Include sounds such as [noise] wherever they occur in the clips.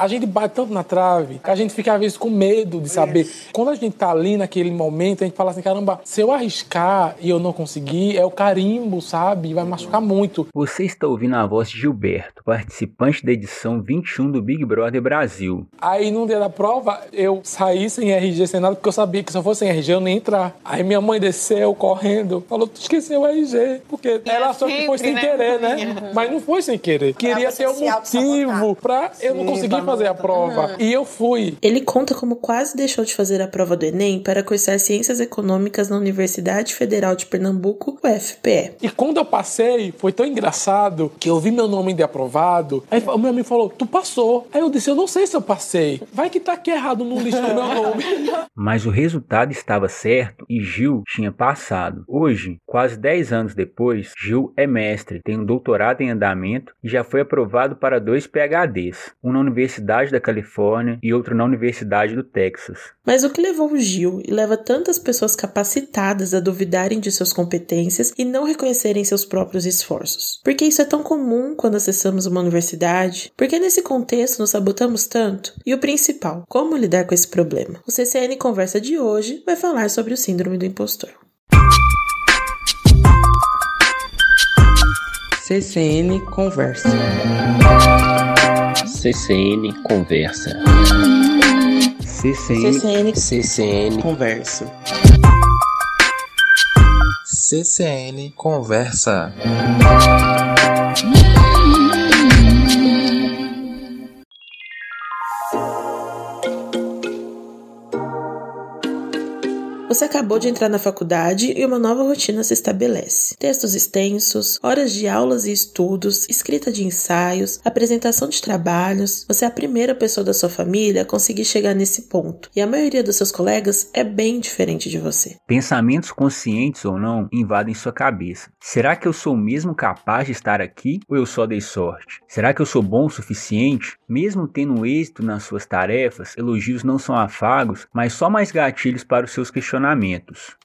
a gente bate tanto na trave que a gente fica às vezes com medo de saber. Quando a gente tá ali naquele momento, a gente fala assim, caramba, se eu arriscar e eu não conseguir, é o carimbo, sabe? Vai machucar muito. Você está ouvindo a voz de Gilberto, participante da edição 21 do Big Brother Brasil. Aí no dia da prova, eu saí sem RG, sem nada, porque eu sabia que se eu fosse sem RG, eu nem ia entrar. Aí minha mãe desceu correndo, falou, tu esqueceu o RG. Porque É ela achou que foi sem né? querer, né? [laughs] Mas não foi sem querer. Queria ter um motivo pra eu não conseguir fazer a prova. E eu fui. Ele conta como quase deixou de fazer a prova do Enem para cursar Ciências Econômicas na Universidade Federal de Pernambuco, UFPE. E quando eu passei, foi tão engraçado que eu vi meu nome de aprovado. Aí o meu amigo falou, tu passou. Aí eu disse, eu não sei se eu passei. Vai que tá aqui errado no lixo do meu [laughs] nome. Mas o resultado estava certo e Gil tinha passado. Hoje, quase 10 anos depois, Gil é mestre, tem um doutorado em andamento e já foi aprovado para dois PhDs, um na Universidade da Califórnia e outro na Universidade do Texas. Mas o que levou o Gil e leva tantas pessoas capacitadas a duvidarem de suas competências e não reconhecerem seus próprios esforços? Por que isso é tão comum quando acessamos uma universidade? Por que nesse contexto nos sabotamos tanto? E o principal, como lidar com esse problema? O CCN Conversa de hoje vai falar sobre o Síndrome do Impostor. CCN Conversa. CCN Conversa. CCN CCN CCN Conversa. CCN Conversa. Você acabou de entrar na faculdade e uma nova rotina se estabelece. Textos extensos, horas de aulas e estudos, escrita de ensaios, apresentação de trabalhos. Você é a primeira pessoa da sua família a conseguir chegar nesse ponto. E a maioria dos seus colegas é bem diferente de você. Pensamentos conscientes ou não invadem sua cabeça. Será que eu sou mesmo capaz de estar aqui ou eu só dei sorte? Será que eu sou bom o suficiente? Mesmo tendo êxito nas suas tarefas, elogios não são afagos, mas só mais gatilhos para os seus questionamentos.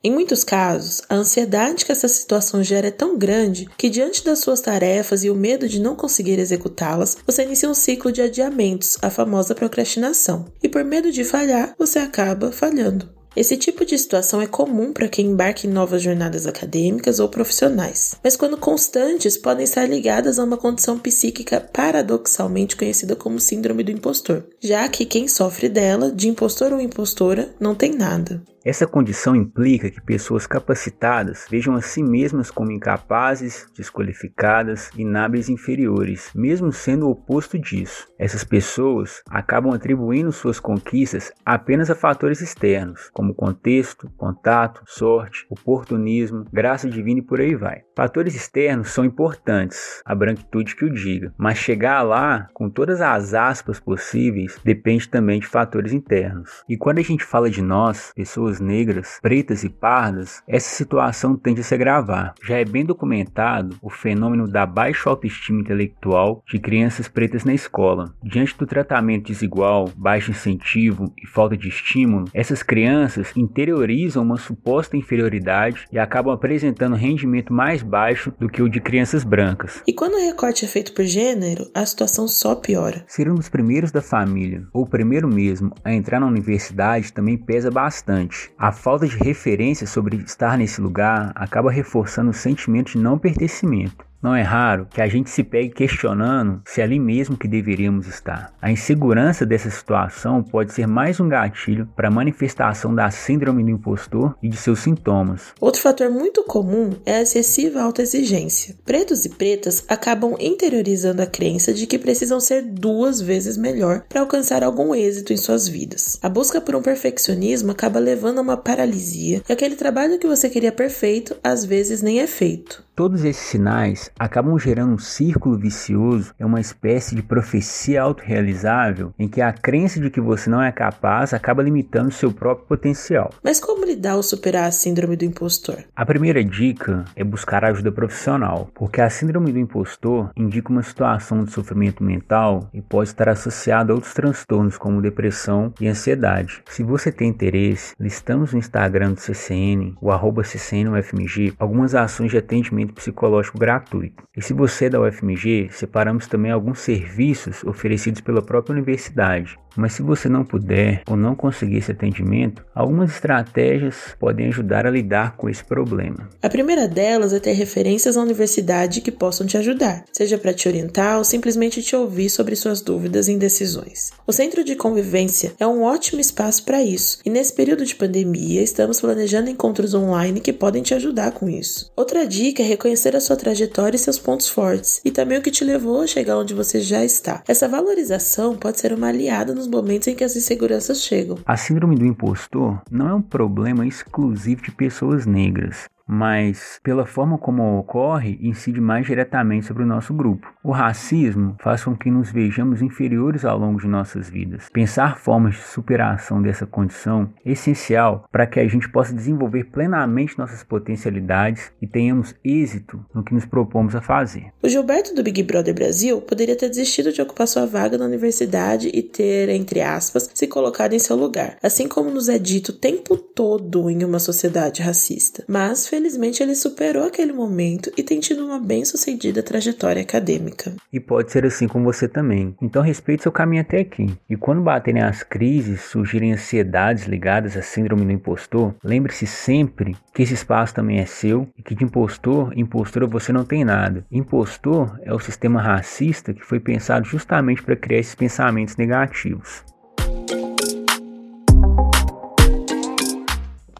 Em muitos casos, a ansiedade que essa situação gera é tão grande que, diante das suas tarefas e o medo de não conseguir executá-las, você inicia um ciclo de adiamentos, a famosa procrastinação. E por medo de falhar, você acaba falhando. Esse tipo de situação é comum para quem embarca em novas jornadas acadêmicas ou profissionais, mas quando constantes podem estar ligadas a uma condição psíquica paradoxalmente conhecida como síndrome do impostor, já que quem sofre dela, de impostor ou impostora, não tem nada. Essa condição implica que pessoas capacitadas vejam a si mesmas como incapazes, desqualificadas, e inferiores, mesmo sendo o oposto disso. Essas pessoas acabam atribuindo suas conquistas apenas a fatores externos, como contexto, contato, sorte, oportunismo, graça divina e por aí vai. Fatores externos são importantes, a branquitude que o diga, mas chegar lá, com todas as aspas possíveis, depende também de fatores internos. E quando a gente fala de nós, pessoas negras, pretas e pardas, essa situação tende a se agravar. Já é bem documentado o fenômeno da baixa autoestima intelectual de crianças pretas na escola. Diante do tratamento desigual, baixo incentivo e falta de estímulo, essas crianças interiorizam uma suposta inferioridade e acabam apresentando rendimento mais baixo do que o de crianças brancas. E quando o recorte é feito por gênero, a situação só piora. Ser um dos primeiros da família, ou o primeiro mesmo, a entrar na universidade também pesa bastante. A falta de referência sobre estar nesse lugar acaba reforçando o sentimento de não pertencimento. Não é raro que a gente se pegue questionando se é ali mesmo que deveríamos estar. A insegurança dessa situação pode ser mais um gatilho para a manifestação da síndrome do impostor e de seus sintomas. Outro fator muito comum é a excessiva autoexigência. Pretos e pretas acabam interiorizando a crença de que precisam ser duas vezes melhor para alcançar algum êxito em suas vidas. A busca por um perfeccionismo acaba levando a uma paralisia e aquele trabalho que você queria perfeito às vezes nem é feito. Todos esses sinais acabam gerando um círculo vicioso, é uma espécie de profecia autorrealizável em que a crença de que você não é capaz acaba limitando seu próprio potencial. Mas como lidar ou superar a síndrome do impostor? A primeira dica é buscar ajuda profissional, porque a síndrome do impostor indica uma situação de sofrimento mental e pode estar associada a outros transtornos como depressão e ansiedade. Se você tem interesse, listamos no Instagram do CCN, o arroba CCNUFMG, algumas ações de atendimento psicológico gratuito. E se você é da UFMG, separamos também alguns serviços oferecidos pela própria universidade. Mas se você não puder ou não conseguir esse atendimento, algumas estratégias podem ajudar a lidar com esse problema. A primeira delas é ter referências na universidade que possam te ajudar, seja para te orientar ou simplesmente te ouvir sobre suas dúvidas e indecisões. O Centro de Convivência é um ótimo espaço para isso, e nesse período de pandemia estamos planejando encontros online que podem te ajudar com isso. Outra dica é reconhecer a sua trajetória e seus pontos fortes, e também o que te levou a chegar onde você já está. Essa valorização pode ser uma aliada nos momentos em que as inseguranças chegam. A síndrome do impostor não é um problema exclusivo de pessoas negras mas pela forma como ocorre, incide mais diretamente sobre o nosso grupo. O racismo faz com que nos vejamos inferiores ao longo de nossas vidas. Pensar formas de superação dessa condição é essencial para que a gente possa desenvolver plenamente nossas potencialidades e tenhamos êxito no que nos propomos a fazer. O Gilberto do Big Brother Brasil poderia ter desistido de ocupar sua vaga na universidade e ter, entre aspas, se colocado em seu lugar, assim como nos é dito o tempo todo em uma sociedade racista. Mas felizmente ele superou aquele momento e tem tido uma bem-sucedida trajetória acadêmica. E pode ser assim com você também. Então respeite seu caminho até aqui. E quando baterem as crises, surgirem ansiedades ligadas à síndrome do impostor, lembre-se sempre que esse espaço também é seu e que de impostor, impostora você não tem nada. Impostor é o sistema racista que foi pensado justamente para criar esses pensamentos negativos.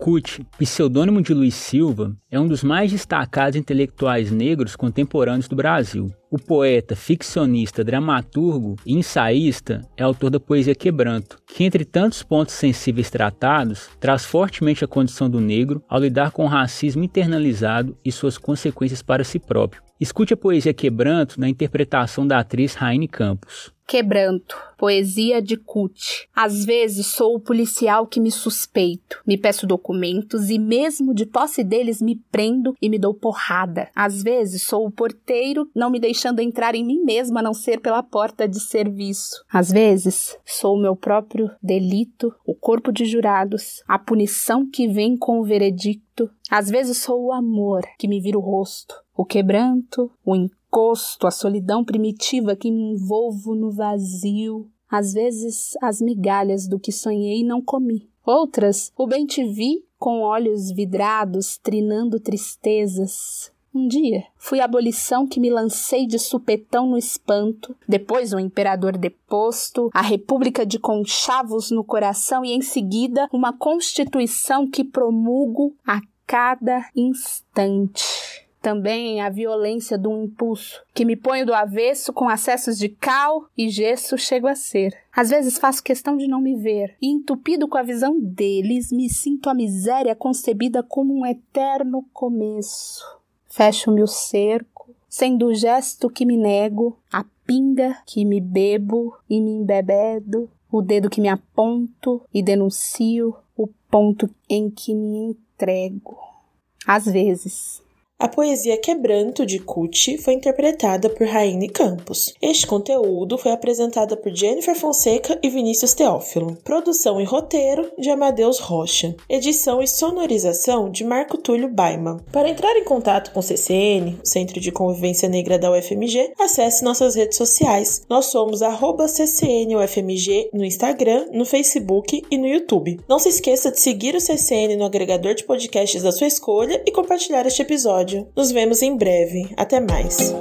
Kut, pseudônimo de Luiz Silva, é um dos mais destacados intelectuais negros contemporâneos do Brasil. O poeta, ficcionista, dramaturgo e ensaísta é autor da poesia Quebranto, que, entre tantos pontos sensíveis tratados, traz fortemente a condição do negro ao lidar com o racismo internalizado e suas consequências para si próprio. Escute a poesia Quebranto na interpretação da atriz Raine Campos. Quebranto, poesia de Cut. Às vezes sou o policial que me suspeito, me peço documentos e mesmo de posse deles me prendo e me dou porrada. Às vezes sou o porteiro, não me deixando entrar em mim mesma a não ser pela porta de serviço. Às vezes sou o meu próprio delito, o corpo de jurados, a punição que vem com o veredicto. Às vezes sou o amor que me vira o rosto, o quebranto, o encosto, a solidão primitiva que me envolvo no vazio. Às vezes, as migalhas do que sonhei não comi. Outras, o bem te vi com olhos vidrados, trinando tristezas. Um dia, fui a abolição que me lancei de supetão no espanto, depois o imperador deposto, a república de conchavos no coração e em seguida uma constituição que promulgo a cada instante também a violência do impulso, que me ponho do avesso com acessos de cal e gesso chego a ser. Às vezes faço questão de não me ver, e entupido com a visão deles, me sinto a miséria concebida como um eterno começo. Fecho-me o cerco, sendo o gesto que me nego, a pinga que me bebo e me embebedo, o dedo que me aponto e denuncio, o ponto em que me entrego. Às vezes, a poesia Quebranto de Cucci foi interpretada por Raine Campos. Este conteúdo foi apresentado por Jennifer Fonseca e Vinícius Teófilo. Produção e roteiro de Amadeus Rocha. Edição e sonorização de Marco Túlio Baima. Para entrar em contato com o CCN, Centro de Convivência Negra da UFMG, acesse nossas redes sociais. Nós somos CCNUFMG no Instagram, no Facebook e no YouTube. Não se esqueça de seguir o CCN no agregador de podcasts da sua escolha e compartilhar este episódio episódio. Nos vemos em breve. Até mais.